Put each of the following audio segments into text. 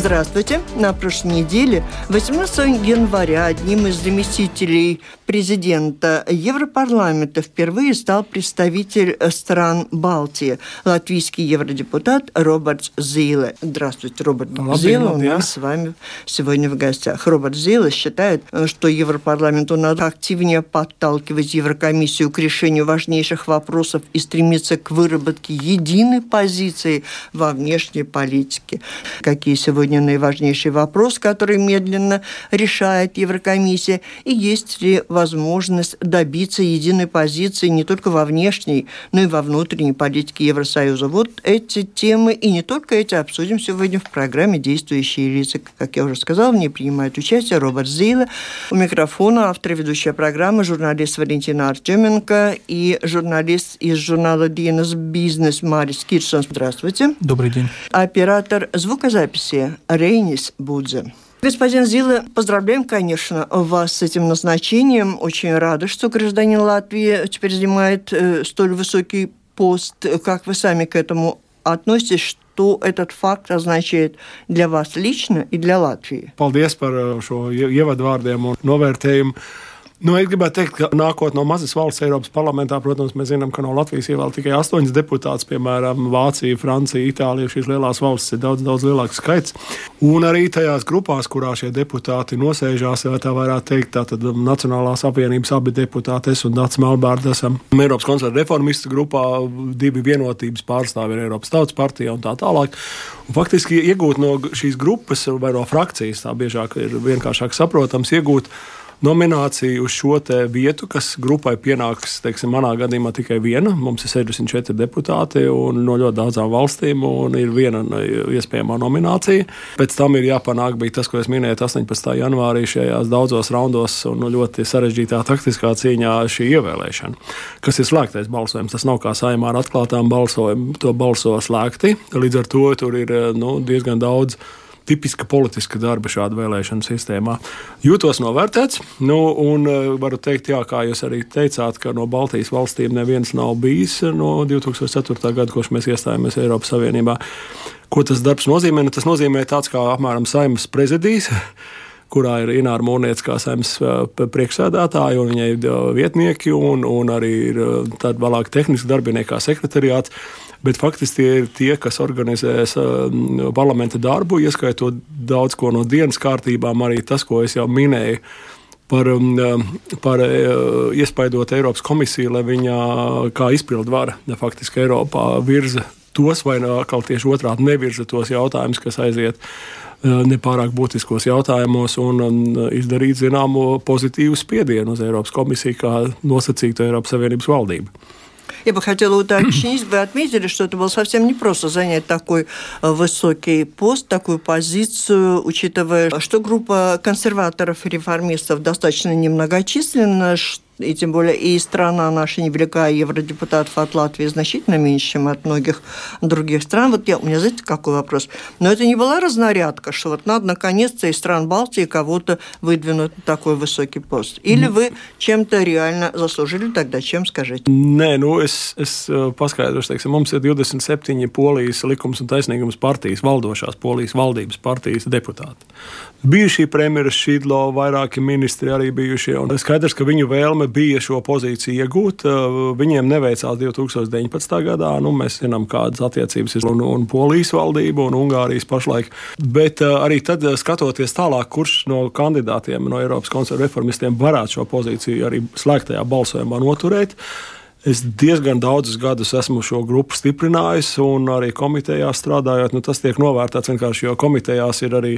Здравствуйте. На прошлой неделе, 18 января, одним из заместителей президента Европарламента впервые стал представитель стран Балтии, латвийский евродепутат Роберт Зиле. Здравствуйте, Роберт Зиле у нас с вами сегодня в гостях. Роберт Зиле считает, что Европарламенту надо активнее подталкивать Еврокомиссию к решению важнейших вопросов и стремиться к выработке единой позиции во внешней политике. Какие сегодня сегодня наиважнейший вопрос, который медленно решает Еврокомиссия, и есть ли возможность добиться единой позиции не только во внешней, но и во внутренней политике Евросоюза. Вот эти темы и не только эти обсудим сегодня в программе «Действующие лица». Как я уже сказала, в ней принимает участие Роберт Зейла. У микрофона автор ведущая программы, журналист Валентина Артеменко и журналист из журнала «Диенес Бизнес» Марис Кирсон. Здравствуйте. Добрый день. Оператор звукозаписи Рейнис Будзе. Господин Зила, поздравляем, конечно, вас с этим назначением. Очень рада, что гражданин Латвии теперь занимает э, столь высокий пост. Как вы сами к этому относитесь? Что этот факт означает для вас лично и для Латвии? Paldies par šo ievadvārdiem un. Nu, es gribētu teikt, ka nākot no mazas valsts Eiropas parlamentā, protams, mēs zinām, ka no Latvijas ievēl tikai astoņas deputātas, piemēram, Vācija, Francija, Itālija. Šīs lielās valstis ir daudz, daudz lielāks skaits. Un arī tajās grupās, kurā šie deputāti nosēžās, ja tā varētu teikt, tātad Nacionālās apvienības abi deputāti, es un Dārts Melbārds esam Eiropas konservatīvu reformistu grupā, divi vienotības pārstāvi ir Eiropas Tautas partija un tā tālāk. Un faktiski iegūt no šīs grupas vai no frakcijas, tā biežāk ir vienkāršāk saprotams, iegūt nomināciju uz šo vietu, kas grupai pienāks, teiksim, manā gadījumā tikai viena. Mums ir 64 deputāti no ļoti daudzām valstīm, un ir viena iespējamā nominācija. Pēc tam ir jāpanāk bija tas, ko es minēju 18. janvārī šajās daudzos raundos un ļoti sarežģītā taktiskā cīņā šī ievēlēšana, kas ir slēgtais balsojums. Tas nav kā saimā ar atklātām balsojumiem, to balso slēgti. Līdz ar to tur ir nu, diezgan daudz tipiska politiska darba šāda vēlēšana sistēmā. Jūtos novērtēts, nu, un e, varu teikt, jā, kā jūs arī teicāt, ka no Baltijas valstīm neviens nav bijis no 2004. gada, kopš mēs iestājāmies Eiropas Savienībā. Ko tas darbs nozīmē? Nu, tas nozīmē tāds kā apmēram saimnes prezidijs kurā ir Ināra Mūrniece kā saimnes e, priekšsēdētāja, un viņai ir vietnieki, un, un arī ir tādi vēlāk tehniski darbinieki kā sekretariāts bet faktiski tie ir tie, kas organizēs um, parlamenta darbu, ieskaitot daudz ko no dienas kārtībām, arī tas, ko es jau minēju. Par, um, par uh, iespaidot Eiropas komisiju, lai viņa kā izpildvara faktiski Eiropā virza tos, vai atkal tieši otrādi nevirza tos jautājumus, kas aiziet uh, nepārāk būtiskos jautājumos, un um, izdarīt zināmu pozitīvu spiedienu uz Eiropas komisiju, kā nosacītu Eiropas Savienības valdību. Я бы хотела уточнить, вы отметили, что это было совсем непросто занять такой э, высокий пост, такую позицию, учитывая, что группа консерваторов и реформистов достаточно немногочисленна, что и тем более и страна наша невелика, евродепутатов от Латвии значительно меньше, чем от многих других стран. Вот я, у меня, знаете, какой вопрос? Но это не была разнарядка, что вот надо наконец-то из стран Балтии кого-то выдвинуть на такой высокий пост? Или вы чем-то реально заслужили тогда, чем скажите? Nē, nu es, es paskaidrošu, teiksim, mums ir 27 polijas likums un taisnīgums partijas, valdošās polijas valdības partijas deputāti. Bijušie premjeras Šīdlo, vairāki ministri arī bijušie, un skaidrs, ka viņu vēlme bija šo pozīciju iegūt. Eh, viņiem neveicās 2019. gadā. Nu, mēs zinām, kādas attiecības ir un, un Polijas valdība un Ungārijas pašlaik. Bet eh, arī tad, eh, skatoties tālāk, kurš no kandidātiem no Eiropas konservatīviem reformistiem varētu šo pozīciju arī slēgtajā balsojumā noturēt. Es diezgan daudzus gadus esmu šo grupu stiprinājis, un arī komitejā strādājot, nu, tas tiek novērtēts vienkārši, jo komitejās ir arī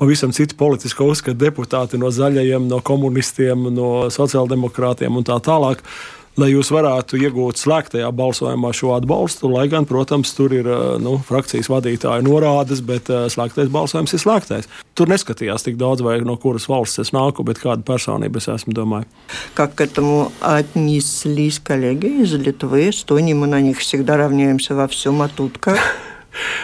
pavisam citi politiski uzskati deputāti no zaļajiem, no komunistiem, no sociāldemokrātiem un tā tālāk lai jūs varētu iegūt slēgtajā balsojumā šo atbalstu. Lai gan, protams, tur ir nu, frakcijas vadītāja norādes, bet slēgtais balsojums ir slēgtais. Tur neskatījās tik daudz, vai no kuras valsts es nāku, bet kāda personība es esmu, domāju. Как к этому отнеслись коллеги из Литвы, Эстонии? Мы на них всегда равняемся во всем, а тут как?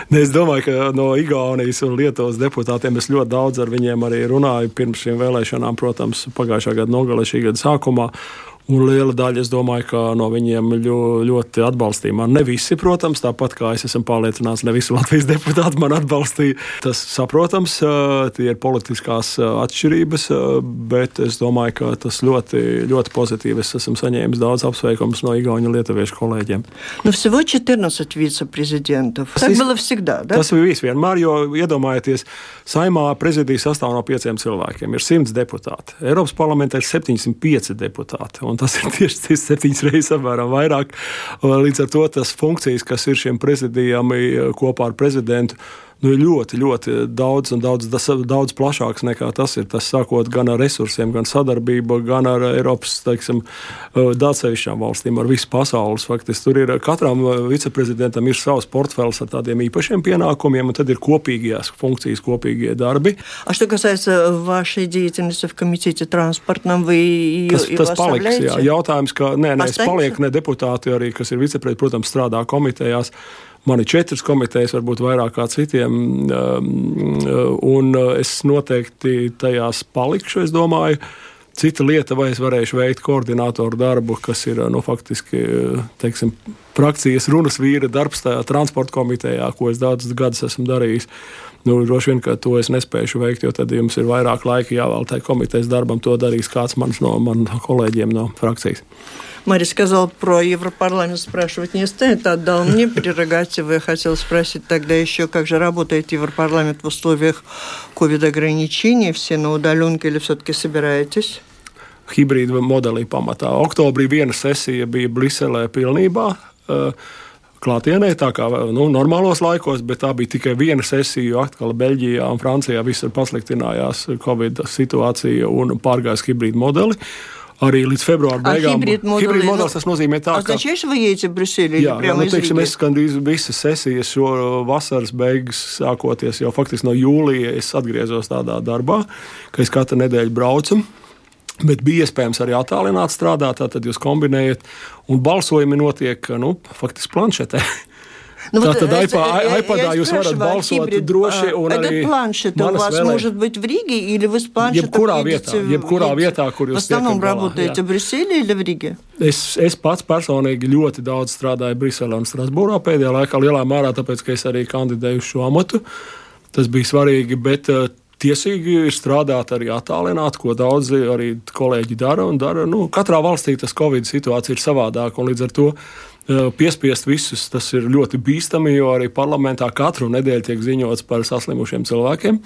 Ne, es domāju, ka no Igaunijas un Lietuvas deputātiem es ļoti daudz ar viņiem arī runāju pirms šīm vēlēšanām, protams, pagājušā gada nogalē, šī gada sākumā. Un liela daļa, es domāju, ka no viņiem ļoti atbalstīja mani. Ne visi, protams, tāpat kā es esmu pārliecināts, ne visi Latvijas deputāti man atbalstīja. Tas saprotams, tie ir politiskās atšķirības, bet es domāju, ka tas ļoti, ļoti pozitīvi. Es esmu saņēmis daudz apsveikumus no Igaunijas un Lietuviešu kolēģiem. Nu, всего 14 viceprezidentов. Tas ir было всегда, да? Tas bija viss vienmēr, jo iedomājieties, saimā prezidija sastāv no pieciem cilvēkiem. Ir 100 deputāti. Eiropas parlamentā ir 705 deputāti un tas ir tieši septiņas reizes apmēram vairāk. Līdz ar to tas funkcijas, kas ir šiem prezidijam kopā ar prezidentu, nu, ir ļoti, ļoti daudz un daudz, daudz plašāks nekā tas ir. Tas sākot gan ar resursiem, gan sadarbību, gan ar Eiropas teiksim, atsevišķām valstīm, ar visu pasaules. Faktiski tur ir katram viceprezidentam ir savs portfels ar tādiem īpašiem pienākumiem, un tad ir kopīgās funkcijas, kopīgie darbi. А что касается вашей деятельности в комитете транспортном, вы ее, tas, tas paliks, jā, jautājums, ka nē, nē, es palieku ne deputāti arī, kas ir viceprezidents, protams, strādā komitejās. Man ir četras komitejas, varbūt vairāk kā citiem, um, un uh, es noteikti tajās palikšu. Es domāju, cita lieta, vai es varēšu veikt koordinātoru darbu, kas ir nu, faktiski uh, teiksim, frakcijas runas vīra darbs tajā transporta komitejā, ko es daudzus gadus esmu darījis. Nu, droši vien, ka to es nespēju veikt, jo tad jums ir vairāk laika jāvēl tai komitejas darbam. To darīs kāds mans no maniem kolēģiem no frakcijas. Мария сказала про Европарламент, спрашивать не станет, отдал мне прерогативы. Я хотела спросить тогда еще, как же работает Европарламент в условиях ковид-ограничений, все на удаленке или все-таки собираетесь? Hibrīda modelī pamatā. Oktobrī viena sesija bija Briselē pilnībā. Eh, klātienē, tā kā nu, normālos laikos, bet tā bija tikai viena sesija, jo atkal Beļģijā un Francijā visur pasliktinājās Covid situācija un pārgājis hibrīd modeli. Arī līdz februāra beigām hibrīd modelis tas nozīmē tā, ka... Jā, jā, nu, teiksim, es gandrīz visas sesijas šo vasaras beigas sākoties jau faktiski no jūlija es atgriezos tādā darbā, ka es katru nedēļu braucu. Bet bija iespējams arī attālināt strādāt, tad jūs kombinējat, un balsojumi notiek nu, faktiski planšetē. Ну, Tā вот, tad э, iPad, я- iPad я jūs varat спрашиваю, balsot хибрид, droši, а, un Этот arī планшет у manas вас vēlē- может быть в Риге, или вы с планшетом Jebkurā едете vietā, в- jebkurā едете? vietā, kur jūs В основном tiekat galā, работаете jā. в Брюсселе или в Риге? Es, es pats personīgi ļoti daudz strādāju Briselē un Strasbūrā pēdējā laikā, lielā mērā tāpēc, ka es arī kandidēju uz šo amatu. Tas bija svarīgi, bet uh, tiesīgi ir strādāt arī attālināt, ko daudzi arī kolēģi dara. dara nu, katrā valstī tas Covid situācija ir savādāka, un līdz ar to uh, piespiest visus tas ir ļoti bīstami, jo arī parlamentā katru nedēļu tiek ziņots par saslimušiem cilvēkiem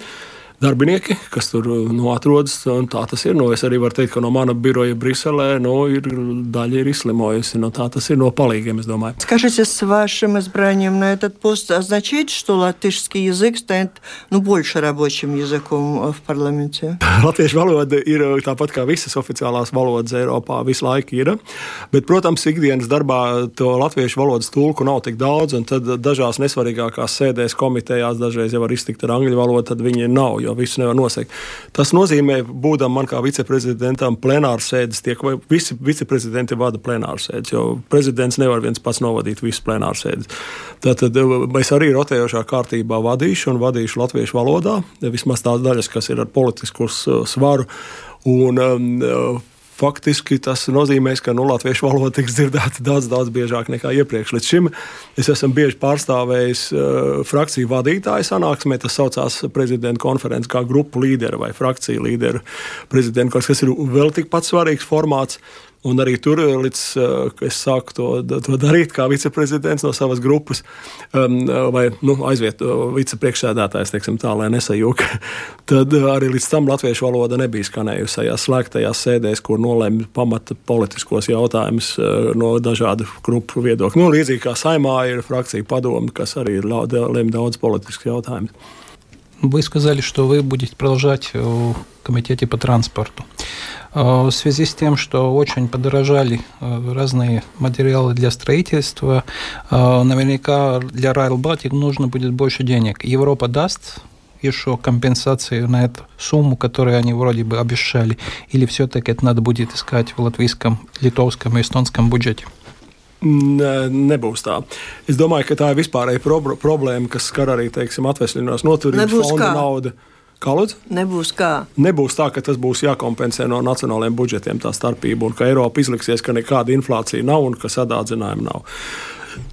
Darbinieki, kas tur nu, atrodas, un tā tas ir. Nu, es arī varu teikt, ka no mana biroja Briselē nu, ir daļa ir izslimojusi. Nu, tā tas ir no palīgiem, es domāju. Скажите, с вашим избранием на этот пост означает, что латышский язык станет ну, больше рабочим языком в парламенте? Latviešu valoda ir tāpat kā visas oficiālās valodas Eiropā, visu laiku ir. Bet, protams, ikdienas darbā to latviešu valodas tulku nav tik daudz, un tad dažās nesvarīgākās sēdēs komitejās dažreiz jau var iztikt ar angļu valodu, tad viņi nav, jo visu nevar nosegt. Tas nozīmē, būdam man kā viceprezidentam, plenāra sēdes tiek, vai visi viceprezidenti vada plenāra sēdes, jo prezidents nevar viens pats novadīt visas plenāra sēdes. Tātad es arī rotējošā kārtībā vadīšu un vadīšu latviešu valodā, vismaz tās daļas, kas ir ar politisku svaru. Un, um, Faktiski tas nozīmē, ka nu, latviešu valoda tiks dzirdēta daudz, daudz biežāk nekā iepriekš. Līdz šim es esmu bieži pārstāvējis uh, frakciju vadītāju sanāksmē, tas saucās prezidenta konferences kā grupu līderi vai frakciju līderi prezidenta, kas ir vēl tikpat svarīgs formāts. Un arī tur, līdz uh, es sāku to, to darīt, kā viceprezidents no savas grupas, um, vai nu, aizviet uh, vicepriekšsēdētājs, teiksim, tā, lai nesajūka, tad uh, arī līdz tam latviešu valoda nebija skanējusi tajās slēgtajās sēdēs, kur nolēma pamata politiskos jautājumus uh, no dažādu grupu viedokļu. Nu, līdzīgi kā saimā ir frakcija padoma, kas arī lem daudz politisku jautājumu. Вы сказали, что вы будете продолжать в комитете по транспорту. В связи с тем, что очень подорожали разные материалы для строительства, наверняка для Rail Baltic нужно будет больше денег. Европа даст еще компенсации на эту сумму, которую они вроде бы обещали, или все-таки это надо будет искать в латвийском, литовском и эстонском бюджете? Nebūs tā. Es domāju, ka tā ir vispārēja pro problēma, kas skar arī teiksim, atvesļinās noturības fonda naudu. Kā lūdzu? Nebūs kā. Nebūs tā, ka tas būs jākompensē no nacionālajiem budžetiem tā starpība, un ka Eiropa izliksies, ka nekāda inflācija nav un ka sadārdzinājuma nav.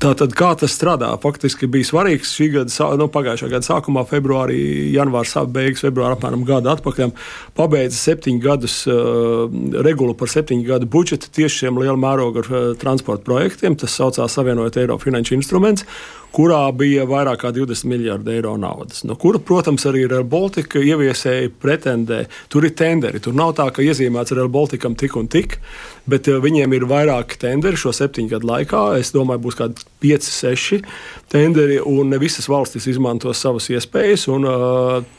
Tātad, kā tas strādā? Faktiski bija svarīgs šī gada, nu, pagājušā gada sākumā, februārī, janvārs, beigas, februārā, apmēram gada atpakaļ, pabeidza septiņu gadus uh, regulu par septiņu gadu budžetu tieši šiem liela mēroga uh, transporta projektiem. Tas saucās Savienojot Eiropu finanšu instruments kurā bija vairāk kā 20 miljardi eiro naudas. No kura, protams, arī Rail Baltica ieviesēji pretendē. Tur ir tenderi. Tur nav tā, ka iezīmēts Rail Balticam tik un tik, bet uh, viņiem ir vairāki tenderi šo septiņu gadu laikā. Es domāju, būs kādi 5, 6 tenderi, un ne visas valstis izmantos savas iespējas. Un,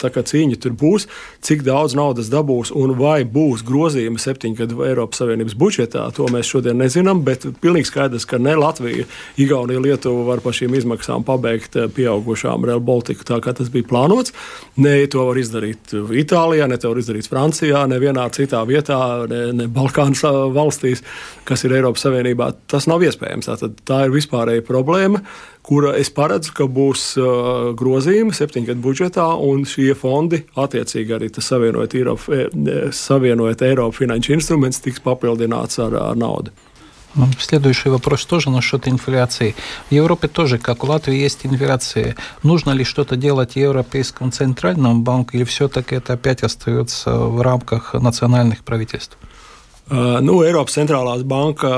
tā kā cīņa tur būs, cik daudz naudas dabūs un vai būs grozījumi septiņu gadu Eiropas Savienības budžetā, to mēs šodien nezinām. Bet pilnīgi skaidrs, ka ne Latvija, Igaunija, Lietuva var par šīm izmaksām pabeigt pieaugušām Rail Baltica tā, kā tas bija plānots. Ne to var izdarīt Itālijā, ne to var izdarīt Francijā, nevienā citā vietā, ne, ne Balkānas valstīs, kas ir Eiropas Savienībā. Tas nav iespējams. Tātad, tā ir vispārēja problēma, kura es paredzu, ka būs uh, grozījumi septiņgadu budžetā, un šie fondi, attiecīgi arī tas savienojot Eiropu, savienojot Eiropu finanšu instruments, tiks papildināts ar, ar naudu. Следующий вопрос тоже насчет инфляции. В Европе тоже, как в Латвии, есть инфляция. Нужно ли что-то делать Европейскому центральному банку, или все-таки это опять остается в рамках национальных правительств? Uh, nu, Eiropas centrālās banka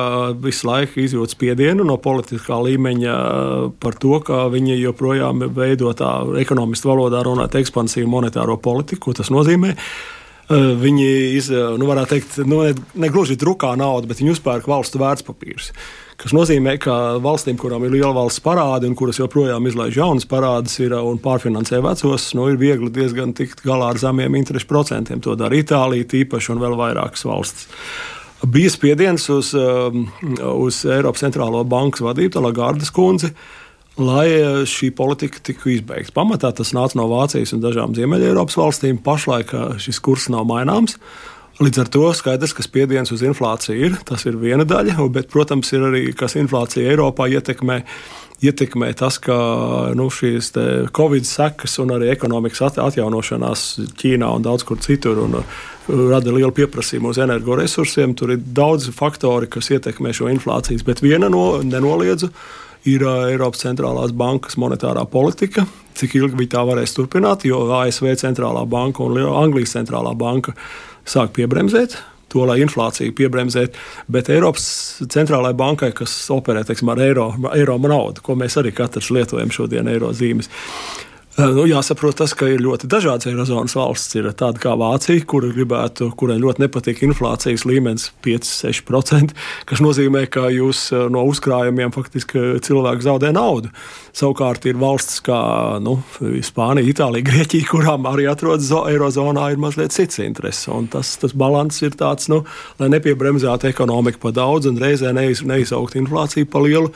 visu laiku izjūt spiedienu no politiskā līmeņa uh, par to, ka viņi joprojām veido tā ekonomistu valodā runāt ekspansīvu monetāro politiku. Ko tas nozīmē? Uh, viņi, iz, nu, varētu teikt, nu, ne, ne gluži drukā naudu, bet viņi uzpērk valstu vērtspapīrus kas nozīmē, ka valstīm, kurām ir liela valsts parādi un kuras joprojām izlaiž jaunas parādus ir, un pārfinansē vecos, nu, ir viegli diezgan tikt galā ar zemiem interešu procentiem. To dara Itālija, tīpaši un vēl vairākas valstis. Bija spiediens uz, uz Eiropas centrālo bankas vadību, Lagardas kundzi, lai uh, šī politika tiktu izbeigta. Pamatā tas nāca no Vācijas un dažām Ziemeļ-Eiropas valstīm. Pašlaik uh, šis kurs nav maināms. Līdz ar to skaidrs, ka spiediens uz inflāciju ir. Tas ir viena daļa, bet, protams, ir arī kas inflācija Eiropā ietekmē. Ietekmē tas, ka nu, šīs Covid sekas un arī ekonomikas atjaunošanās Ķīnā un daudz kur citur un, uh, rada lielu pieprasījumu uz energoresursiem. Tur ir daudz faktori, kas ietekmē šo inflācijas, bet viena no nenoliedzu ir Eiropas centrālās bankas monetārā politika. Cik ilgi viņi tā varēs turpināt, jo ASV centrālā banka un Anglijas centrālā banka sāk piebremzēt. To, lai inflāciju piebremzētu, bet Eiropas centrālajai bankai, kas operē teiksim, ar eiro, eiro naudu, ko mēs arī katrs lietojam šodien, eiro zīmes, Nu, jāsaprot tas, ka ir ļoti dažādas Eirozonas valsts. Ir tāda kā Vācija, kur gribētu, kurai ļoti nepatīk inflācijas līmenis 5-6%, kas nozīmē, ka jūs no uzkrājumiem faktiski cilvēki zaudē naudu. Savukārt ir valstis kā nu, Spānija, Itālija, Grieķija, kurām arī atrodas Eirozonā, ir mazliet cits intereses. Un tas, tas balans ir tāds, nu, lai nepiebremzētu ekonomiku pa daudz un reizē neiz, neizaugt inflāciju pa lielu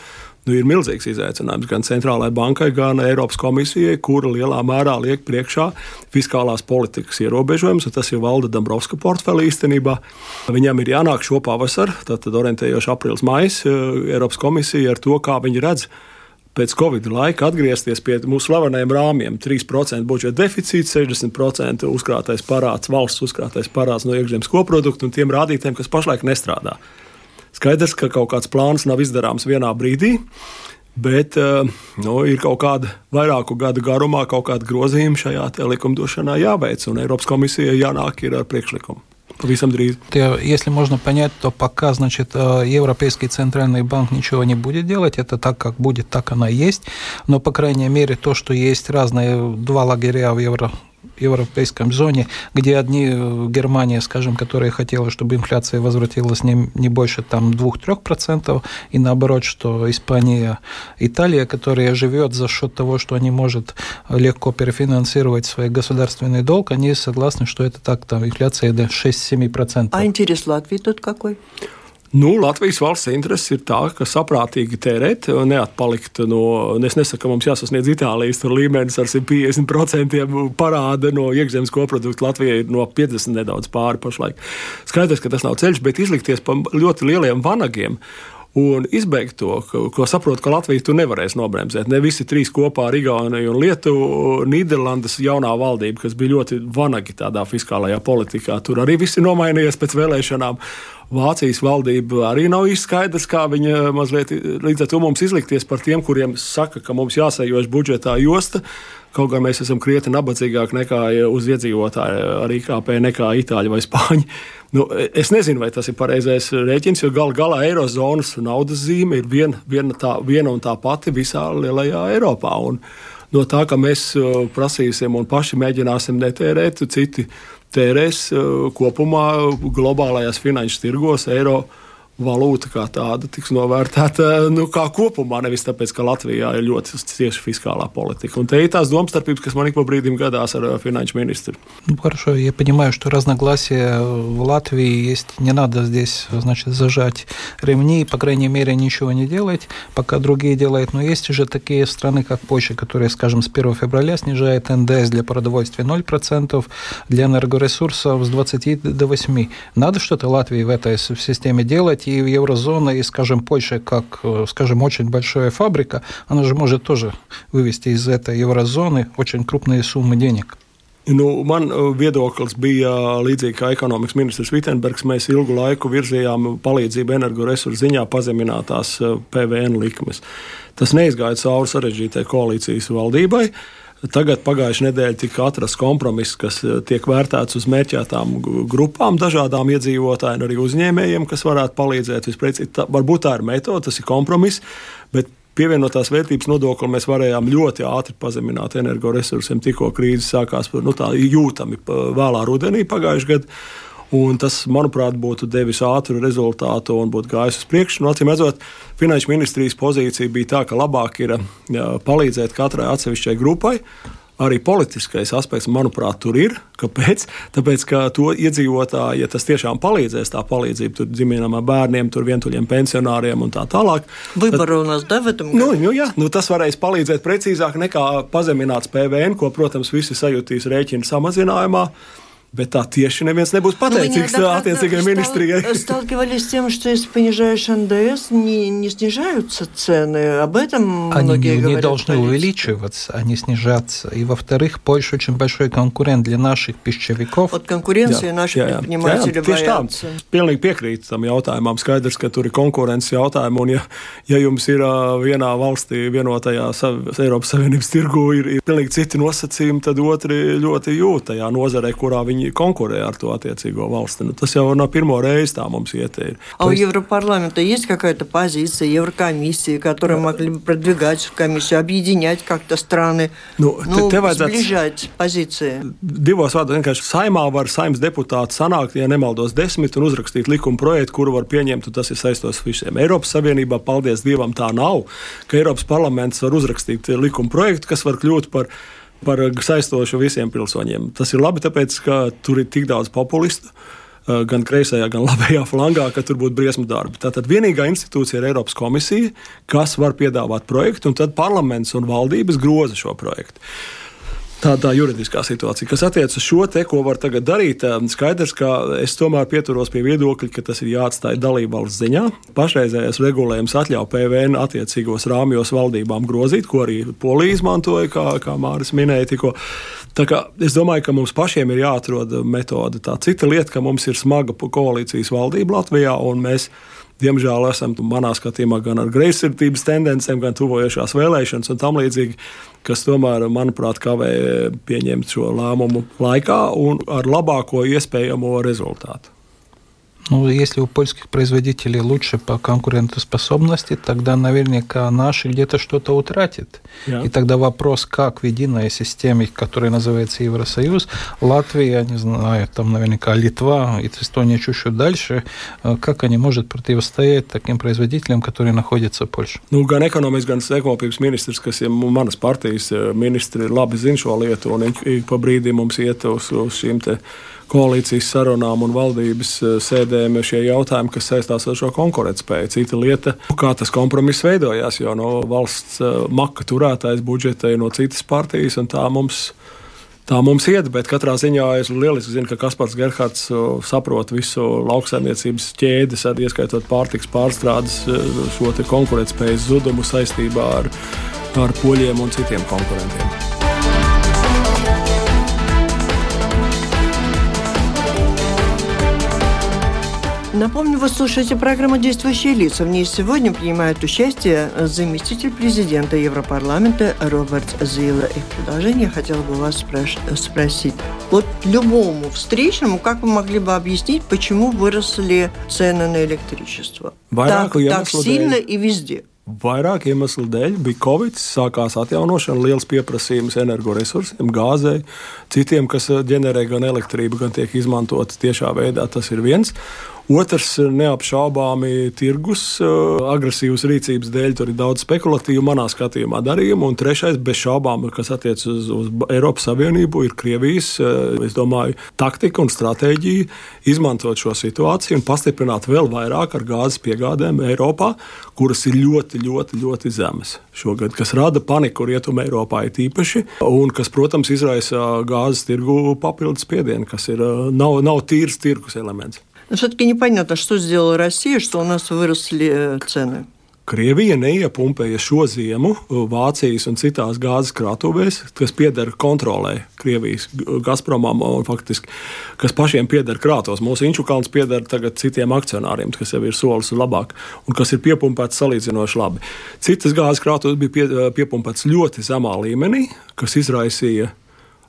nu, ir milzīgs izaicinājums gan centrālajai bankai, gan Eiropas komisijai, kura lielā mērā liek priekšā fiskālās politikas ierobežojumus. Tas ir valda Dabrovska portfeli īstenībā. Viņam ir jānāk šo pavasaru, tad orientējoši aprīlis, maijs, eh, Eiropas komisija ar to, kā viņi redz pēc Covid laika atgriezties pie mūsu slavenajiem rāmjiem. 3% budžeta deficīts, 60% uzkrātais parāds, valsts uzkrātais parāds no iekšzemes koprodukta un tiem rādītājiem, kas pašlaik nestrādā. Skaidrs, ka kaut kāds plāns nav izdarāms vienā brīdī. Bet eh, nu, ir kaut kāda vairāku gadu garumā, kaut kāda grozījuma šajā likumdošanā jāveic, un Eiropas komisijai jānāk ar priekšlikumu. Pavisam дріз. Если можно понять, то пока, значит, э, Европейский центральный банк ничего не будет делать, это так, как будет, так оно и есть. Но, по крайней мере, то, что есть разные два лагеря в Евро европейском зоне, где одни э, Германия, скажем, которая хотела, чтобы инфляция возвратилась не, не больше там 2-3%, и наоборот, что Испания, Италия, которая живет за счет того, что они может легко перефинансировать свой государственный долг, они согласны, что это так, там инфляция до 6-7%. А интерес Латвии тут какой? Nu, Latvijas valsts intereses ir tā, ka saprātīgi tērēt, neatpalikt no. Es nesaku, ka mums jāsasniedz Itālijas līmenis ar 150% parāda no iekšzemes koprodukta. Latvijai ir no 50 nedaudz pāri pašlaik. Skaidrs, ka tas nav ceļš, bet izlikties pa ļoti lieliem vanagiem un izbeigt to, ko, ko saprot, ka Latvija tur nevarēs nobremzēt. Ne visi trīs kopā ar Igauniju un Lietuvu, Nīderlandes jaunā valdība, kas bija ļoti vanagi tādā fiskālajā politikā. Tur arī viss ir nomainījies pēc vēlēšanām. Vācijas valdība arī nav īsti skaidrs, kā viņa mazliet līdz ar to mums izlikties par tiem, kuriem saka, ka mums jāsajož budžetā josta. Kaut gan mēs esam krietni nabadzīgāki nekā uz iedzīvotāju ar IKP nekā Itāļi vai Spāņi. Nu, es nezinu, vai tas ir pareizais rēķins, jo galu galā Eirozonas naudas zīme ir viena, viena, tā, viena un tā pati visā lielajā Eiropā. Un no tā, ka mēs uh, prasīsim un paši mēģināsim netērēt, citi tērēs uh, kopumā globālajās finanšu tirgos eiro valūta kā tāda tiks novērtēta nu, kā kopumā, nevis tāpēc, ka Latvijā ir ļoti cieša fiskālā политика. Un te ir tās domstarpības, kas man ik по брīdim гадās ar финансовым министром. Ну, хорошо, я понимаю, что разногласия в Латвии есть. Не надо здесь, значит, зажать ремни, по крайней мере, ничего не делать, пока другие делают. Но есть уже такие страны, как Польша, которые, скажем, с 1 февраля снижает НДС для продовольствия 0%, для энергоресурсов с 20 до 8%. Надо что-то Латвии в этой системе делать, и еврозона, и, скажем, Польша, как, э, скажем, очень большая фабрика, она же может тоже вывести из этой еврозоны очень крупные суммы денег. Nu, man viedoklis bija līdzīgs kā ekonomikas ministrs Vitsenbergs. Mēs ilgu laiku virzījām palīdzību energoresursu ziņā pazeminātās PVN likmes. Tas neizgāja cauri sarežģītai koalīcijas valdībai. Uh, Tagad pagājušajā nedēļā tika atrasts kompromiss, kas eh, tiek vērtēts uz mērķētām grupām, dažādām iedzīvotājiem, arī uzņēmējiem, kas varētu palīdzēt. Visprecīt, tā, varbūt tā ir metode, tas ir kompromiss, bet pievienotās vērtības nodokli mēs varējām ļoti ātri pazemināt energoresursiem, tikko krīze sākās nu, jūtami vēlā rudenī pagājušajā gadā. Un tas, manuprāt, būtu devis ātru rezultātu un būtu gājis uz priekšu. Nu, acīm redzot, finanšu ministrijas pozīcija bija tā, ka labāk ir jā, palīdzēt katrai atsevišķai grupai. Arī politiskais aspekts, manuprāt, tur ir. Kāpēc? Tāpēc, ka to iedzīvotāji, ja tas tiešām palīdzēs, tā palīdzība tur ģimenēm, bērniem, tur vientuļiem pensionāriem un tā tālāk. Vybaronas devetam. Nu, nu, jā, nu, tas varēs palīdzēt precīzāk nekā pazemināts PVN, ko, protams, visi sajutīs rēķina samazinājumā. Bet tā tieši neviens nebūs pateicīgs ну, attiecīgajai министрии. Сталкивались с тем, что если понижаешь НДС, не, не снижаются цены. Об этом они многие не, говорят. не должны увеличиваться, а не снижаться. И во-вторых, Польша очень большой конкурент для наших пищевиков. От конкуренции jā, наши jā, jā. предприниматели jā, jā, боятся. Tā. Pilnīgi piekrītu tam jautājumam. Skaidrs, ka tur ir konkurences jautājumi. Un ja, ja jums ir vienā valstī, vienotajā Eiropas Savienības tirgu, ir, ir pilnīgi citi nosacījumi, tad otri ļoti jūt tajā nozarē, kurā viņi viņi konkurē ar to attiecīgo valsti. Nu, tas jau nav pirmo reizi tā mums ieteikt. А у Европарламента есть какая-то позиция, Еврокомиссии, которые могли бы продвигать в комиссию, объединять как-то страны, nu, ну, te, te сближать позиции? Divos vārdos vienkārši saimā var saimnes deputāti sanākt, ja nemaldos, desmit un uzrakstīt likuma projektu, kuru var pieņemt, un tas ir saistos visiem. Eiropas Savienībā, paldies Dievam, tā nav, ka Eiropas parlaments var uzrakstīt likuma projektu, kas var kļūt par par saistošu visiem pilsoņiem. Tas ir labi, tāpēc, ka tur ir tik daudz populistu. Eh, gan kreisajā, gan labajā flangā, ka tur būtu briesmu darbi. Tātad vienīgā institūcija ir Eiropas komisija, kas var piedāvāt projektu, un tad parlaments un valdības groza šo projektu. Tā, tā juridiskā situācija, kas attiecas uz šo te, ko var tagad darīt, skaidrs, ka es tomēr pieturos pie viedokļa, ka tas ir jāatstāj dalībvalsts ziņā. Pašreizējais regulējums atļauj PVN attiecīgos rāmjos valdībām grozīt, ko arī Polija izmantoja, kā, kā Māris minēja tikko. Tā kā es domāju, ka mums pašiem ir jāatrod metode. Tā cita lieta, ka mums ir smaga koalīcijas valdība Latvijā, un mēs diemžēl esam manā skatījumā gan ar greizsirdības tendencēm, gan tuvojošās vēlēšanas un tam līdzīgi, kas tomēr, manuprāt, kavē pieņemt šo lēmumu laikā un ar labāko iespējamo rezultātu. Ну, если у польских производителей лучше по конкурентоспособности, тогда наверняка наши где-то что-то утратят. Yeah. И тогда вопрос, как в единой системе, которая называется Евросоюз, Латвия, не знаю, там наверняка Литва и Эстония чуть-чуть дальше, э, как они могут противостоять таким производителям, которые находятся в Польше? Nu, gan ekonomikas, gan sekmopības ministrs, kas ir manas partijas ministri, labi zina šo lietu, un ik pa brīdim mums iet uz, uz šīm te koalīcijas sarunām un valdības eh, sēdēm šie jautājumi, kas saistās ar šo konkurētspēju. Cita lieta, kā tas kompromiss veidojās, jo no valsts eh, maka turētājs budžetē no citas partijas, un tā mums. Tā mums iet, bet katrā ziņā es lieliski zinu, ka Kaspars Gerhards eh, saprot visu lauksaimniecības ķēdes, arī ieskaitot pārtiks pārstrādes, šo konkurētspējas zudumu saistībā ar, ar poļiem un citiem konkurentiem. Напомню, вы слушаете программу «Действующие лица». В ней сегодня принимает участие заместитель президента Европарламента Роберт Зила. И в продолжение я хотела бы вас спросить. Вот любому встречному, как вы могли бы объяснить, почему выросли цены на электричество? Так, так сильно и везде. Vairāk iemeslu dēļ bija Covid, sākās atjaunošana, liels pieprasījums energoresursiem, gāzei, citiem, kas ģenerē gan elektrību, gan tiek izmantota tiešā veidā. Tas ir viens. Otrs neapšaubāmi tirgus, eh, agresīvas rīcības dēļ, tur ir daudz spekulatīvu manā skatījumā darījumu. Un trešais, bez šaubām, kas attiecas uz, uz Eiropas Savienību, ir Krievijas, eh, domāju, taktika un stratēģija izmantot šo situāciju un pastiprināt vēl vairāk ar gāzes piegādēm Eiropā, kuras ir ļoti, ļoti, ļoti zemes šogad, kas rada paniku Rietumē Eiropā ir īpaši, un kas, protams, izraisa gāzes tirgu papildus spiedienu, kas ir, eh, nav, nav tīrs tirgus elements. Но все-таки непонятно, что сделала Россия, что у нас выросли э, цены. Krievija neiepumpēja šo ziemu Vācijas un citās gāzes krātuvēs, kas pieder kontrolē Krievijas Gazpromam un faktiski, kas pašiem pieder krātos. Mūsu Inčukalns pieder tagad citiem akcionāriem, kas jau ir solis labāk un kas ir piepumpēts salīdzinoši labi. Citas gāzes krātuves bija pie, piepumpētas ļoti zemā līmenī, kas izraisīja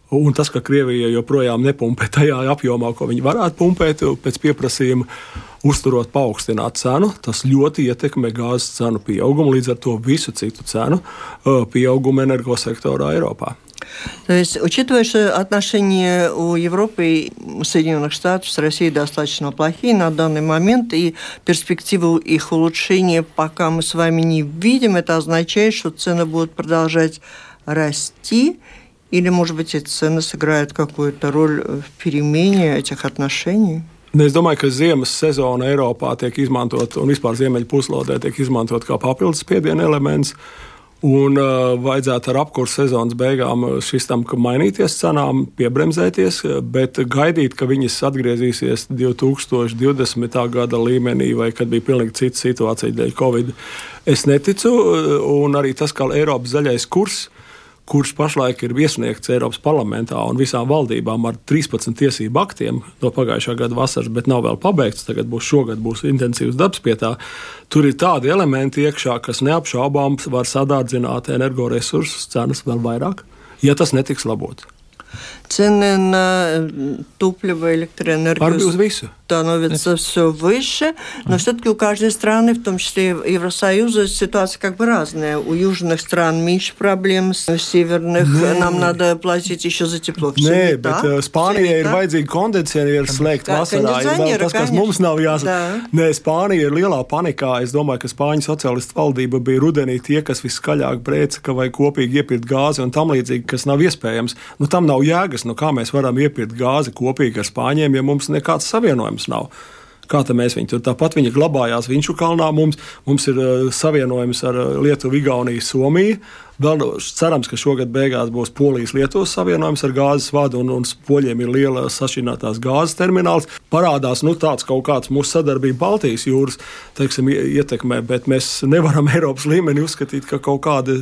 Un tas, ka Krievija joprojām nepumpē tajā apjomā, ko viņi varētu pumpēt, pēc pieprasījuma, uzturot paaugstinātu cenu, tas ļoti ietekmē gāzes cenu pieaugumu, līdz ar to visu citu cenu pieaugumu energosektorā Eiropā. То есть, учитывая, что отношения у Европы и Соединенных Штатов с Россией достаточно плохие на данный момент, и перспективы их улучшения пока мы с вами не видим, это означает, что цены будут продолжать расти, Или, может быть, эти цены сыграют какую-то роль в перемене этих отношений? Es domāju, ka ziemas sezona Eiropā tiek izmantot, un vispār ziemeļu puslodē tiek izmantot kā papildus spiediena elements. Un uh, vajadzētu ar apkursu sezonas beigām šis tam mainīties, cenām piebremzēties, bet gaidīt, ka viņas atgriezīsies 2020. gada līmenī, vai kad bija pilnīgi cita situācija dēļ Covid, es neticu. Un arī tas, ka Eiropas zaļais kurs kurš pašlaik ir iesniegts Eiropas parlamentā un visām valdībām ar 13 tiesību aktiem no pagājušā gada vasaras, bet nav vēl pabeigts. Tagad būs šogad būs intensīvs darbs pie tā. Tur ir tādi elementi iekšā, kas neapšaubām var sadārdzināt energoresursus cenas vēl vairāk, ja tas netiks labots Цены на топливо, электроэнергию становятся все выше, но все-таки у каждой страны, в том числе Евросоюза, ситуация как бы разная. У южных стран меньше проблем, у северных Nē. нам надо платить еще за тепло. Все Nē, bet tā? Spānijai ir vajadzīgi kondicionieri slēgt vasarā. Ir tas, kas mums nav jāsaka. Nē, Spānija ir lielā panikā. Es domāju, ka Spāņu sociālistu valdība bija rudenī tie, kas viskaļāk brēca, ka vajag kopīgi iepirkt gāzi un tam līdzīgi, kas nav iespējams. Nu, tam nav jēgas, nu kā mēs varam iepirkt gāzi kopīgi ar Spāņiem, ja mums nekāds savienojums nav. Kā mēs viņu tur tāpat viņi glabājās Viņšu kalnā. Mums, mums ir uh, savienojums ar uh, Lietuvu, Igauniju, Somiju. Vēl cerams, ka šogad beigās būs Polijas-Lietuvas savienojums ar gāzes vadu, un, un poļiem ir liela sašķinātās gāzes termināls. Parādās nu, tāds kaut kāds mūsu sadarbība Baltijas jūras teiksim, ietekmē, bet mēs nevaram Eiropas līmenī uzskatīt, ka kaut kāda,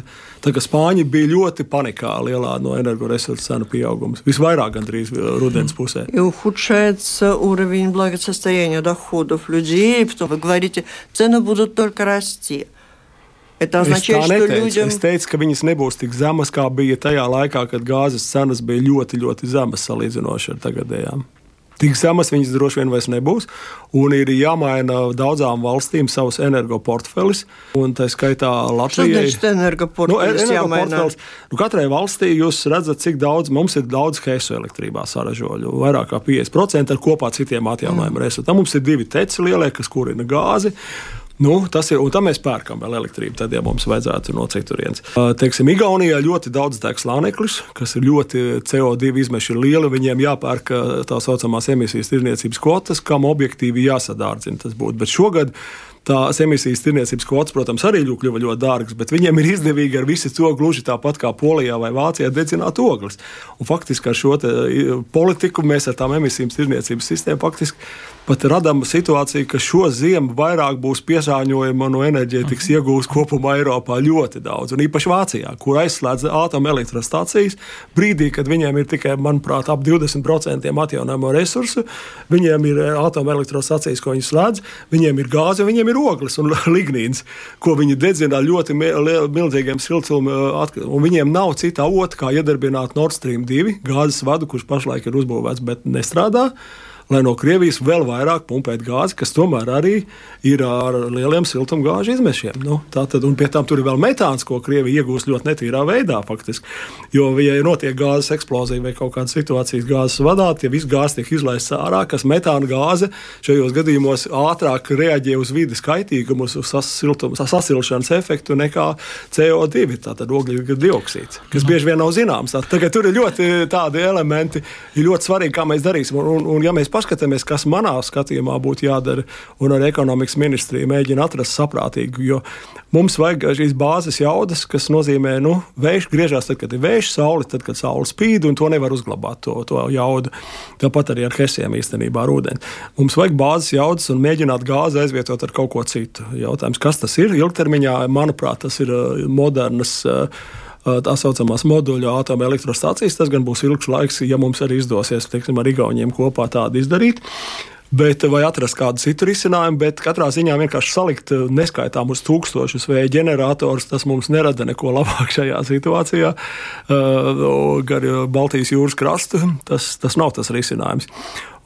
tā kā Spāņi bija ļoti panikā lielā no energoresursu cenu pieaugums. Visvairāk gandrīz rudens pusē. И ухудшается уровень благосостояния доходов людей, потом вы говорите, цены будут только расти. Это означает, что людям... Es teicu, ka viņas nebūs tik zemas, kā bija tajā laikā, kad gāzes cenas bija ļoti, ļoti zemas salīdzinoši ar tagadējām. Tik zemas viņas droši vien vairs nebūs. Un ir jāmaina daudzām valstīm savs energoportfelis. Un tā skaitā Latvijai ir energoportfelis. Nu, energoportfelis. Nu, katrai valstī jūs redzat, cik daudz mums ir daudz heisu elektrībā saražoļu. Vairāk kā 50% ar kopā citiem atjaunojumiem mm. resursiem. Mums ir divi teci lielie, kas kurina gāzi. Nu, tas ir, un tam mēs pērkam vēl elektrību, tad, ja mums vajadzētu no citurienes. Teiksim, Igaunijā ļoti daudz deg slāneklis, kas ir ļoti CO2 izmeši lieli. Viņiem jāpērk tā saucamās emisijas tirniecības kvotas, kam objektīvi jāsadārdzina tas būtu. Bet šogad tās emisijas tirniecības kvotas, protams, arī kļuva ļoti dārgas, bet viņiem ir izdevīgi ar visu to gluži tāpat kā Polijā vai Vācijā dedzināt ogles. Un faktiski ar šo politiku mēs ar tām emisijas tirniecības sistēmu faktiski pat radām situāciju, ka šo ziemu vairāk būs piesārņojuma no enerģētikas iegūst kopumā Eiropā ļoti daudz, un īpaši Vācijā, kur aizslēdz atomelektrostacijas. Brīdī, kad viņiem ir tikai, manuprāt, ap 20% atjaunojamo resursu, viņiem ir atomelektrostacijas, ko viņi slēdz, viņiem ir gāze, viņiem ir ogles un lignīns, ko viņi dedzina ļoti milzīgiem siltuma atkritumiem. Viņiem nav cita avota, kā iedarbināt Nord Stream 2 gāzes vadu, kurš pašlaik ir uzbūvēts, bet nestrādā lai no Krievijas vēl vairāk pumpētu gāzi, kas tomēr arī ir ar lieliem siltumgāžu izmešiem. Nu, tātad, un pie tam tur ir vēl metāns, ko Krievija iegūst ļoti netīrā veidā. Faktiski. Jo, ja notiek gāzes eksplozija vai kaut kāda situācijas gāzes vadā, ja viss gāzes tiek izlaists ārā, kas metāna gāze šajos gadījumos ātrāk reaģē uz vidas kaitīgumu, uz siltuma sasilšanas efektu nekā CO2, tātad ogļu dioksīds, kas bieži vien nav zināms. Tagad tur ir ļoti tādi elementi, ir ļoti svarīgi, kā mēs darīsim. Un, un, un ja mēs paskatāmies, kas manā skatījumā būtu jādara, un ar ekonomikas ministriju mēģina atrast saprātīgu, jo mums vajag šīs bāzes jaudas, kas nozīmē, nu, vējš griežās tad, kad ir vējš, saule, tad, kad saule spīd, un to nevar uzglabāt, to, to jaudu. Tāpat arī ar hesiem īstenībā ar ūdeni. Mums vajag bāzes jaudas un mēģināt gāzi aizvietot ar kaut ko citu. Jautājums, kas tas ir? Ilgtermiņā, manuprāt, tas ir uh, modernas uh, tā saucamās moduļu atomelektrostācijas. Tas gan būs ilgs laiks, ja mums arī izdosies teiksim, ar Igauniem kopā tādu izdarīt. Bet, vai atrast kādu citu risinājumu, bet katrā ziņā vienkārši salikt neskaitāmus tūkstošus vēja ģeneratorus, tas mums nerada neko labāk šajā situācijā. Gar Baltijas jūras krastu tas, tas nav tas risinājums.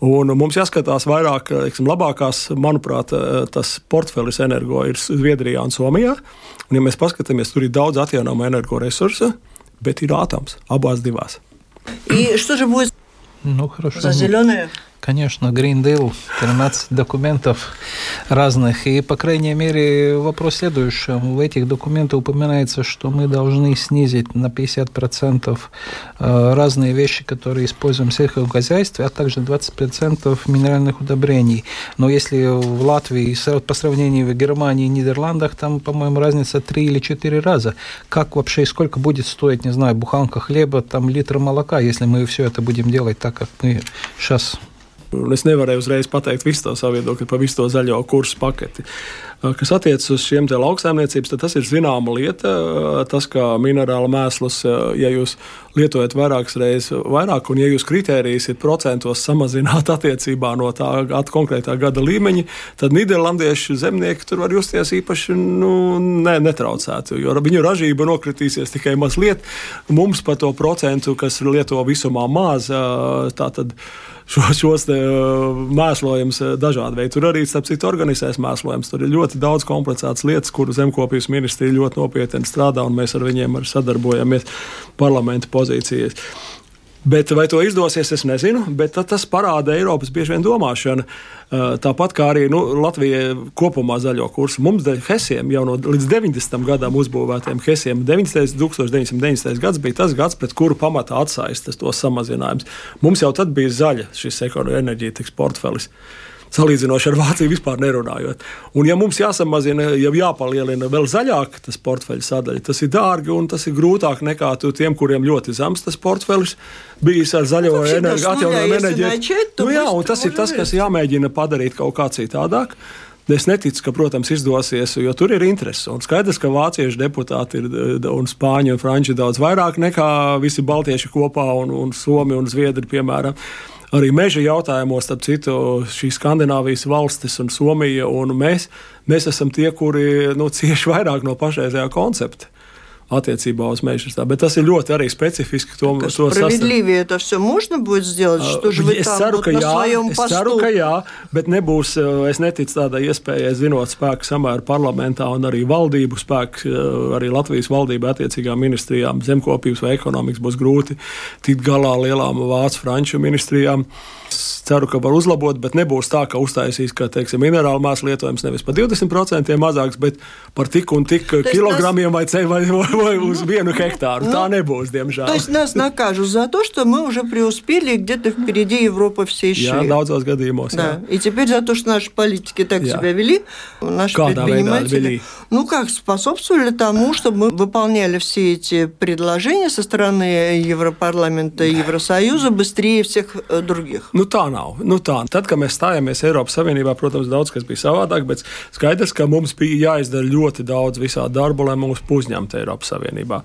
Un mums jāskatās vairāk, teiksim, labākās, manuprāt, tas portfelis energo ir Zviedrijā un Somijā. Un, ja mēs paskatāmies, tur ir daudz atjaunojumu energoresursu, bet ir atoms abās divās. И что же будет ну, хорошо. за зеленые? Конечно, Green Deal, 13 документов разных. И, по крайней мере, вопрос следующий. В этих документах упоминается, что мы должны снизить на 50% э, разные вещи, которые используем в сельском хозяйстве, а также 20% минеральных удобрений. Но если в Латвии по сравнению в Германии и Нидерландах, там, по-моему, разница 3 или 4 раза. Как вообще и сколько будет стоить, не знаю, буханка хлеба, там литр молока, если мы все это будем делать так, как мы сейчас Es nevarēju uzreiz pateikt visu to savu viedokli par visu to zaļo kursu paketi. Kas attiecas uz šiem lauksaimniecības, tad tas ir zināma lieta. Tas, ka minerāla mēslus, ja jūs lietojat vairākas reizes vairāk, un ja jūs kritērijas ir procentos samazināt attiecībā no tā konkrētā gada līmeņa, tad Nīderlandiešu zemnieki tur var justies īpaši nu, ne, netraucēti, jo viņu ražība nokritīsies tikai mazliet. Mums par to procentu, kas lieto visumā maz, tātad šo, šos mēslojumus dažādi veidi. Tur arī, starp citu, organizēs mēslojums. Tur ir ļoti daudz komplicētas lietas, kuru zemkopības ministrija ļoti nopietni strādā, un mēs ar viņiem arī sadarbojamies parlamenta pozīcijas. Bet vai to izdosies, es nezinu, bet tas parāda Eiropas bieži vien domāšanu. Tāpat kā arī nu, Latvijai kopumā zaļo kursu. Mums dēļ Hesiem jau no līdz 90. gadam uzbūvētiem Hesiem 90. 1990. gads bija tas gads, pret kuru pamatā atsaistas to samazinājums. Mums jau tad bija zaļa šis enerģētikas portfelis salīdzinoši ar Vāciju vispār nerunājot. Un, ja mums jāsamazina, ja jāpalielina vēl zaļāk tas portfeļu sadaļa, tas ir dārgi un tas ir grūtāk nekā tiem, kuriem ļoti zems tas portfelis bijis ar zaļo enerģiju, atjaunojumu enerģiju. Nu, jā, un tas ir tas, kas jāmēģina padarīt kaut kā citādāk. Es neticu, ka, protams, izdosies, jo tur ir interese. Un skaidrs, ka vāciešu deputāti ir un spāņu un franču daudz vairāk nekā visi baltieši kopā un, un somi un zviedri, piemēram. Arī meža jautājumos, starp citu, šīs Skandināvijas valstis un Somija un mēs, mēs esam tie, kuri nu, cieši vairāk no pašreizējā koncepta. attiecībā uz meža Bet tas ir ļoti arī specifiski. To, Kas to справедливее это все можно будет сделать? Что же вы es там ceru, вот ka на jā, своем es посту? ceru, ka jā, bet nebūs, es neticu tādai iespējai, zinot spēku samēru parlamentā un arī valdību spēku, arī Latvijas valdība attiecīgām ministrijām, zemkopības vai ekonomikas būs grūti tikt galā lielām vācu franču ministrijām. Es ceru, ka var uzlabot, bet nebūs tā, ka uztaisīs, ka teiksim, minerālu mākslas lietojums nevis par 20% mazāks, bet par tik un tik есть kilogramiem vai, ce- vai, vai, vai uz vienu hektāru. Tā nebūs, diemžēl. То есть нас накажут за то, что мы уже преуспели и где-то впереди Европы всей Jā, шире. daudzos gadījumos. Jā. Да. И теперь за то, что наши политики так Я. себя вели, наши Kādā veidā предприниматели, вели? ну как, способствовали тому, чтобы мы выполняли все эти предложения со стороны Европарламента и Евросоюза быстрее всех э, других. Nu, tā nav. Nu, tā. Tad, kad mēs stājāmies Eiropas Savienībā, protams, daudz kas bija savādāk, bet skaidrs, ka mums bija jāizdara ļoti daudz visā darbu, lai mūs uzņemtu Eiropas Savienībā.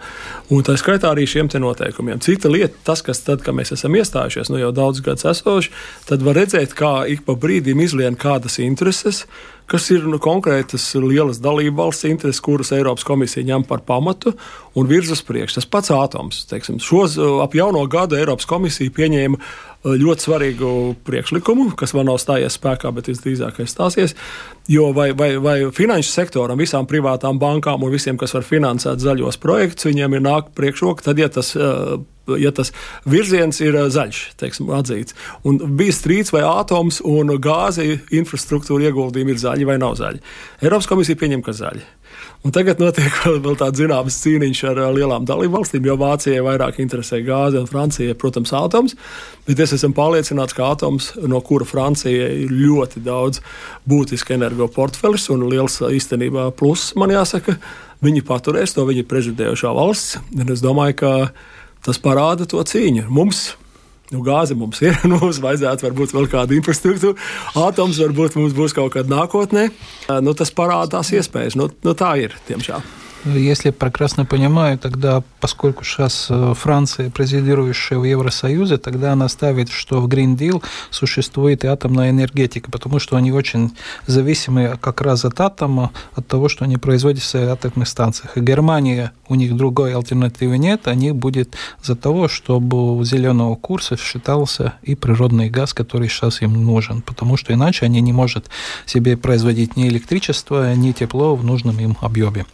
Un tā skaitā arī šiem te noteikumiem. Cita lieta, tas, kas tad, kad mēs esam iestājušies, nu jau daudz gadus esoši, tad var redzēt, kā ik pa brīdim izlien kādas intereses, kas ir nu, konkrētas lielas dalību valsts intereses, kuras Eiropas komisija ņem par pamatu un virza uz priekšu. Tas pats atoms. Teiksim, šos ap jauno gadu Eiropas komisija pieņēma ļoti svarīgu priekšlikumu, kas vēl nav stājies spēkā, bet visdrīzāk stāsies. Jo vai, vai, vai finanšu sektoram, visām privātām bankām un visiem, kas var finansēt zaļos projektus, viņiem ir nāk priekšroka, tad, ja tas uh, ja tas virziens ir ā, zaļš, teiksim, atzīts. Un bija strīds, vai atoms un gāzi infrastruktūra ieguldījumi ir zaļi vai nav zaļi. Eiropas komisija pieņem, ka zaļi. Un tagad notiek vēl, tāds zināms cīniņš ar lielām dalību valstīm, jo Vācijai vairāk interesē gāze un Francijai, protams, atoms. Bet es esmu pārliecināts, ka atoms, no kura Francijai ir ļoti daudz būtiski energoportfelis un liels īstenībā pluss, man jāsaka, viņi paturēs to, viņi ir prezidējošā valsts. Un es domāju, ka tas parāda to cīņu. Mums, nu, gāze mums ir, nu, mums vajadzētu varbūt vēl kādu infrastruktūru, atoms varbūt mums būs kaut kad nākotnē. Nu, tas parāda tās iespējas. Nu, nu, tā ir, diemžēl. Если я прекрасно понимаю, тогда, поскольку сейчас э, Франция президирующая в Евросоюзе, тогда она ставит, что в Green Deal существует и атомная энергетика, потому что они очень зависимы как раз от атома, от того, что они производят в атомных станциях. И Германия, у них другой альтернативы нет, они будет за того, чтобы у зеленого курса считался и природный газ, который сейчас им нужен, потому что иначе они не могут себе производить ни электричество, ни тепло в нужном им объеме.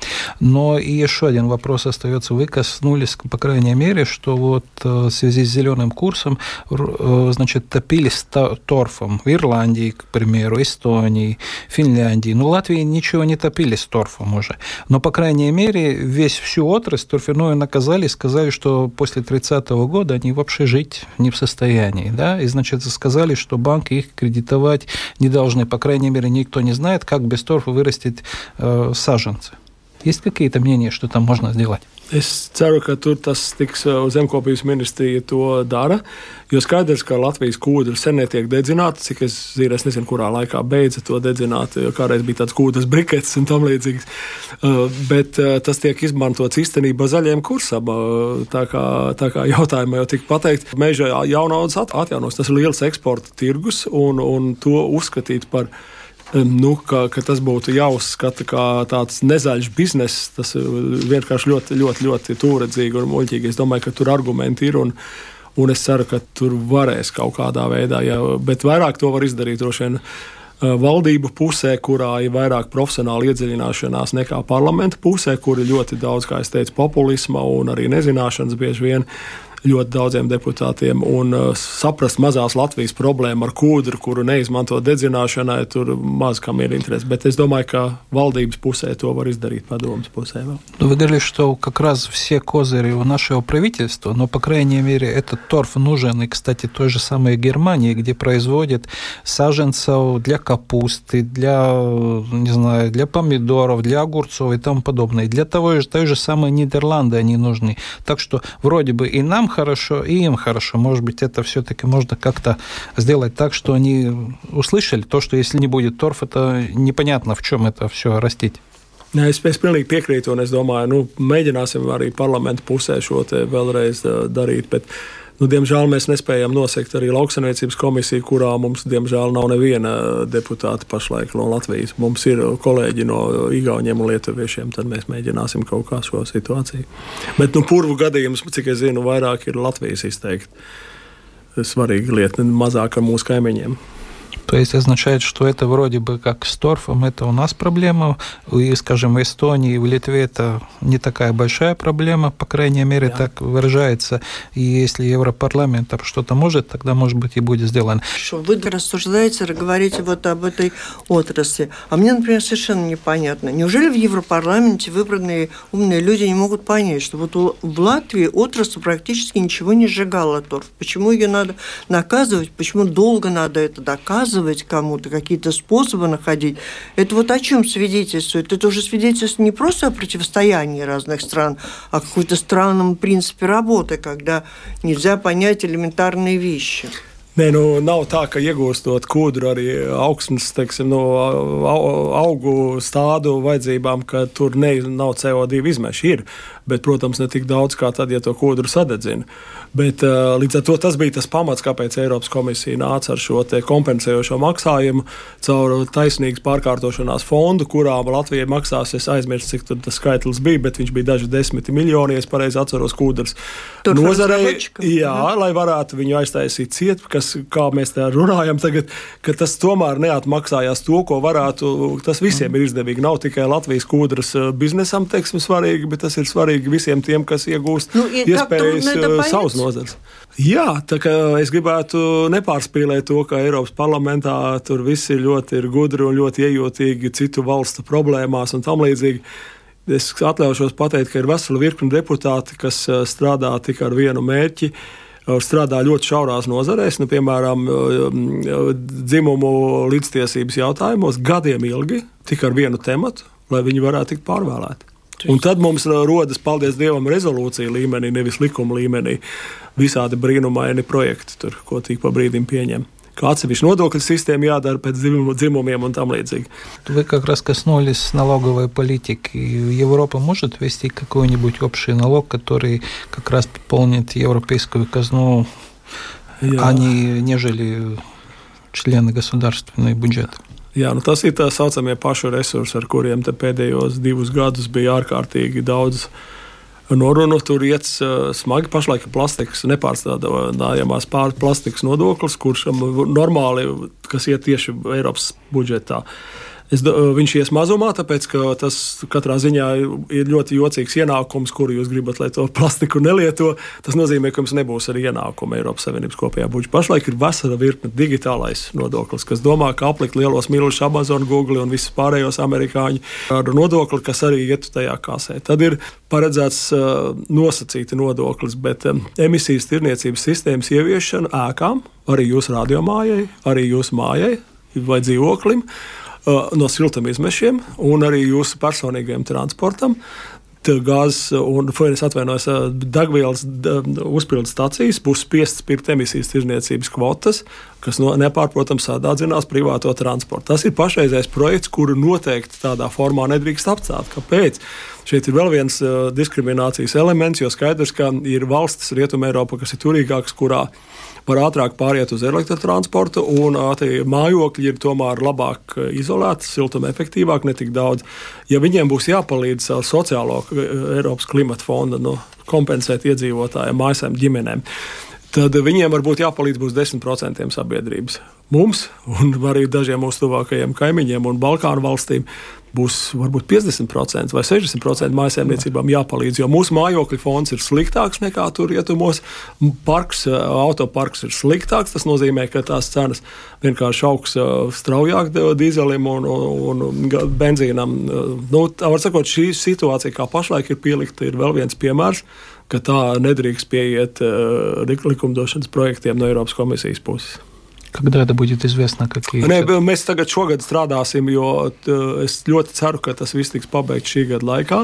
Но и еще один вопрос остается. Вы коснулись, по крайней мере, что вот э, в связи с зеленым курсом, э, значит, топились торфом в Ирландии, к примеру, Эстонии, Финляндии. Ну, Латвии ничего не топились торфом уже. Но, по крайней мере, весь всю отрасль торфяную наказали, сказали, что после 30-го года они вообще жить не в состоянии. Да? И, значит, сказали, что банки их кредитовать не должны. По крайней мере, никто не знает, как без торфа вырастить э, саженцы. Есть какие-то мнения, что там можно сделать? Es ceru, ka tur tas tiks uh, zemkopības ministrija to dara. Jo skaidrs, ka Latvijas kūdra sen netiek dedzināta, cik es zinu, es nezinu, kurā laikā beidza to dedzināt. Jo kādreiz bija tāds kūdras brikets un tam līdzīgs. Uh, bet uh, tas tiek izmantots īstenībā zaļiem kursam. Uh, tā kā, tā kā jautājumā jau tika pateikt, meža jaunaudas at, atjaunos. Tas ir liels eksporta tirgus un, un to uzskatīt par nu, ka, ka tas būtu jāuzskata kā tāds nezaļš bizness. Tas ir vienkārši ļoti, ļoti, ļoti tūredzīgi un muļķīgi. Es domāju, ka tur argumenti ir. Un, un es ceru, ka tur varēs kaut kādā veidā, ja, bet vairāk to var izdarīt droši vien. Valdību pusē, kurā ir vairāk profesionāla iedziļināšanās nekā parlamenta pusē, kur ir ļoti daudz, kā jau teicu, populisma un arī nezināšanas bieži vien ļoti daudziem deputātiem un uh, saprast mazās Latvijas problēmu ar kūdru, kuru neizmanto dedzināšanai, tur maz kam ir interesi. Bet es domāju, ka valdības pusē to var izdarīt padomus pusē. Vēl. Вы говорили, что как раз все козыри у нашего правительства, но, по крайней мере, этот торф нужен, и, кстати, той же самой Германии, где производят саженцев для капусты, для, не знаю, для помидоров, для огурцов и тому подобное. Для того же, той же самой Нидерланды они нужны. Так что вроде бы и нам хорошо, и им хорошо. Может быть, это все-таки можно как-то сделать так, что они услышали то, что если не будет торф, это непонятно, в чем это все растить. Es, es pilnīgi piekrītu, un es domāju, nu, mēģināsim arī parlamentu pusē šo vēlreiz uh, darīt. Bet Nu, diemžēl mēs nespējam nosegt arī lauksaimniecības komisiju, kurā mums, diemžēl, nav neviena deputāta pašlaik no Latvijas. Mums ir kolēģi no Igauniem un Lietuviešiem, tad mēs mēģināsim kaut kā šo situāciju. Bet nu, purvu gadījums, cik es zinu, vairāk ir Latvijas izteikti. Svarīga lieta, mazāk ar mūsu kaimiņiem. То есть означает, что это вроде бы как с торфом, это у нас проблема, и, скажем, в Эстонии и в Литве это не такая большая проблема, по крайней мере, да. так выражается. И если Европарламент что-то может, тогда, может быть, и будет сделано. Вы рассуждаете, говорите вот об этой отрасли. А мне, например, совершенно непонятно. Неужели в Европарламенте выбранные умные люди не могут понять, что вот в Латвии отрасль практически ничего не сжигала торф? Почему ее надо наказывать? Почему долго надо это доказывать? Доказывать кому-то, какие-то способы находить. Это вот о чем свидетельствует? Это уже свидетельствует не просто о противостоянии разных стран, а о какой-то странном принципе работы, когда нельзя понять элементарные вещи. Nē, nu, nav tā, ka iegūstot kūdru arī augsnes, teiksim, no augu stādu vajadzībām, ka tur ne, nav CO2 izmeši. Ir, bet, protams, ne tik daudz kā tad, ja to kūdru sadedzina. Bet, uh, līdz ar to tas bija tas pamats, kāpēc Eiropas komisija nāca ar šo kompensējošo maksājumu caur taisnīgas pārkārtošanās fondu, kurā Latvijai maksās. Es aizmirsu, cik tas skaitlis bija, bet viņš bija daži desmiti miljoni, ja pareizi atceros, kūdras nozarei. Jā, mhm. lai varētu viņu aiztaisīt ciet, kas, kā mēs tā runājam tagad, ka tas tomēr neatmaksājās to, ko varētu. Tas visiem ir izdevīgi. Nav tikai Latvijas kūdras biznesam, teiksim, svarīgi, bet tas ir svarīgi visiem tiem, kas iegūst nu, iespējas savus nozars. Jā, tā kā es gribētu nepārspīlēt to, ka Eiropas parlamentā tur visi ļoti ir gudri un ļoti iejūtīgi citu valstu problēmās un tam līdzīgi. Es atļaušos pateikt, ka ir vesela virkne deputāti, kas eh, strādā tikai ar vienu mērķi eh, strādā ļoti šaurās nozarēs, nu, piemēram, eh, dzimumu līdztiesības jautājumos, gadiem ilgi, tikai ar vienu tematu, lai viņi varētu tikt pārvēlēti. Un tad mums rodas, paldies Dievam, rezolūcija līmenī, nevis likuma līmenī. Visādi brīnumaini projekti, tur, ko tik pa brīdim pieņem. Kā atsevišķa nodokļu sistēma jādara pēc dzimumiem un там līdzīgi. Вы как раз коснулись налоговой политики. Европа может ввести какой-нибудь общий налог, который как раз пополнит европейскую казну, Jā. а не нежели члены государственный бюджет? Jā, nu tas ir tā saucamie pašu resursi, ar kuriem pēdējos divus gadus bija ārkārtīgi daudz norunu. Tur iet uh, smagi. Pašlaik ir plastikas nepārstrādājamās plastikas nodoklis, kurš normāli, kas iet tieši Eiropas budžetā. Uh, Es, viņš ies mazumā, tāpēc ka tas katrā ziņā ir ļoti jocīgs ienākums, kuru jūs gribat, lai to plastiku nelieto. Tas nozīmē, ka jums nebūs arī ienākuma Eiropas Savienības kopējā budžetā. Pašlaik ir vesela virkne digitālais nodoklis, kas domā, ka aplikt lielos milžus Amazon, Google un visus pārējos amerikāņu ar nodokli, kas arī ietu tajā kasē. Tad ir paredzēts uh, nosacīti nodoklis, bet um, emisijas tirniecības sistēmas ieviešana ēkām, arī jūsu radiomājai, arī jūsu mājai vai dzīvoklim no siltumizmešiem un arī jūsu personīgajam transportam. Gāzes un es atvainojos, degvielas uzpildes stācijas būs spiestas pirkt emisijas tirdzniecības kvotas, kas no, nepārprotami sadādzinās privāto transportu. Tas ir pašreizējais projekts, kuru noteikti tādā formā nedrīkst apcelt. Kāpēc? Šeit ir vēl viens uh, diskriminācijas elements, jo skaidrs, ka ir valstis Rietumē Eiropā, kas ir turīgākas, kurā var ātrāk pāriet uz elektrotransportu, un mājokļi ir tomēr labāk izolēti, siltuma efektīvāk, ne tik daudz. Ja viņiem būs jāpalīdz ar sociālo Eiropas klimata fondu nu, kompensēt iedzīvotājiem, mājasēm, ģimenēm, tad viņiem varbūt jāpalīdz būs 10% sabiedrības. Mums un arī dažiem mūsu tuvākajiem kaimiņiem un Balkānu valstīm būs varbūt 50% vai 60% mājsaimniecībām jāpalīdz, jo mūsu mājokļu fonds ir sliktāks nekā tur rietumos. Parks, autoparks ir sliktāks. Tas nozīmē, ka tās cenas vienkārši augs straujāk dīzelim un, un, un benzīnam. Nu, tā var sakot, šī situācija, kā pašlaik ir pielikta, ir vēl viens piemērs tā nedrīkst pieiet uh, likumdošanas projektiem no Eiropas komisijas puses. Когда это будет известно? Какие... Nē, mēs tagad šogad strādāsim, jo es ļoti ceru, ka tas viss tiks pabeigts šī gada laikā.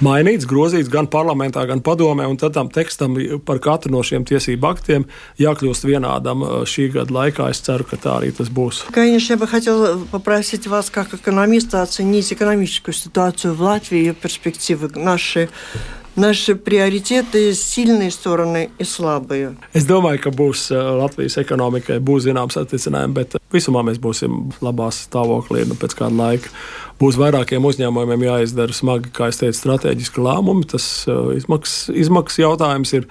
Mainīts, grozīts gan parlamentā, gan padomē, un tad tam tekstam par katru no šiem tiesību актiem jākļūst vienādam šī gada laikā. Es ceru, ka tā arī tas būs. Конечно, я бы хотела попросить вас, как экономиста, оценить экономическую ситуацию в Латвии, ее перспективы. Наши наши приоритеты, сильные стороны и слабые? Es domāju, ka būs uh, Latvijas ekonomikai būs zināms atticinājumi, bet visumā mēs būsim labā stāvoklī nu, pēc kāda laika. Būs vairākiem uzņēmumiem jāizdara smagi, kā es teicu, strateģiski lēmumi. Tas uh, izmaksas, izmaksas jautājums ir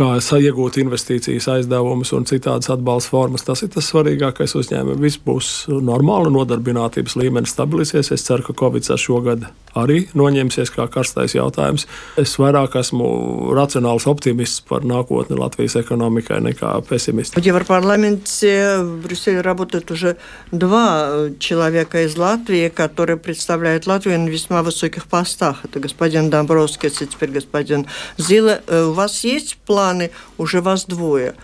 kā iegūt investīcijas, aizdevumus un citādas atbalsta formas. Tas ir tas svarīgākais uzņēmumam. Viss būs normāli, nodarbinātības līmenis stabilizēsies. Es ceru, ka Covid šogad arī noņemsies kā karstais jautājums. Es vairāk esmu racionāls optimists par nākotni Latvijas ekonomikai nekā pesimists. В Европарламенте в Брюсселе работают уже два человека из Латвии, которые представляют Латвию на весьма высоких постах. Это господин Домбровский, и теперь господин Зила. У вас есть план планы уже вас двое.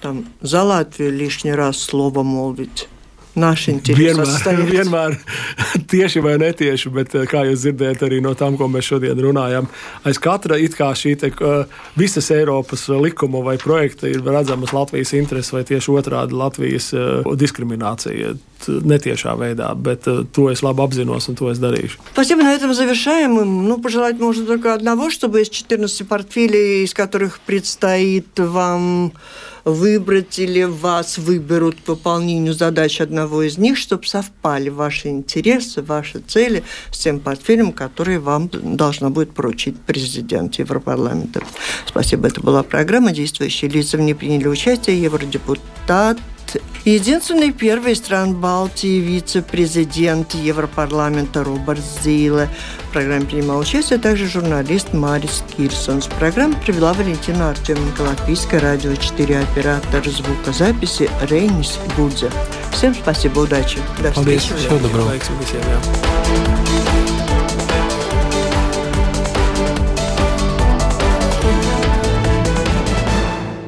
Там за Латвiju лишний раз слово молвить. Naši vienmēr, vienmēr tieši vai netieši, bet eh, kā jūs dzirdējat arī no tām, ko mēs šodien runājam, aiz katra it kā šī te, eh, visas Eiropas likuma vai projekta ir redzamas Latvijas intereses vai tieši otrādi Latvijas eh, diskriminācija Нетиešā вейdā, bet to es labi apzinos un to es darīšu. Спасибо, на этом завершаем. Ну, пожелать можно только одного, чтобы из 14 портфелей, из которых предстоит вам выбрать или вас выберут к выполнению задач одного из них, чтобы совпали ваши интересы, ваши цели с тем портфелем, который вам должна будет поручить президент Европарламента. Спасибо. Это была программа «Действующие лица». В ней приняли участие евродепутат Единственный первый стран Балтии вице-президент Европарламента Роберт Зейле. В программе принимал участие также журналист Марис Кирсонс. Программу провела Валентина Артеменко, Латвийское радио 4, оператор звукозаписи Рейнис Будзе. Всем спасибо, удачи. До встречи. Всего доброго.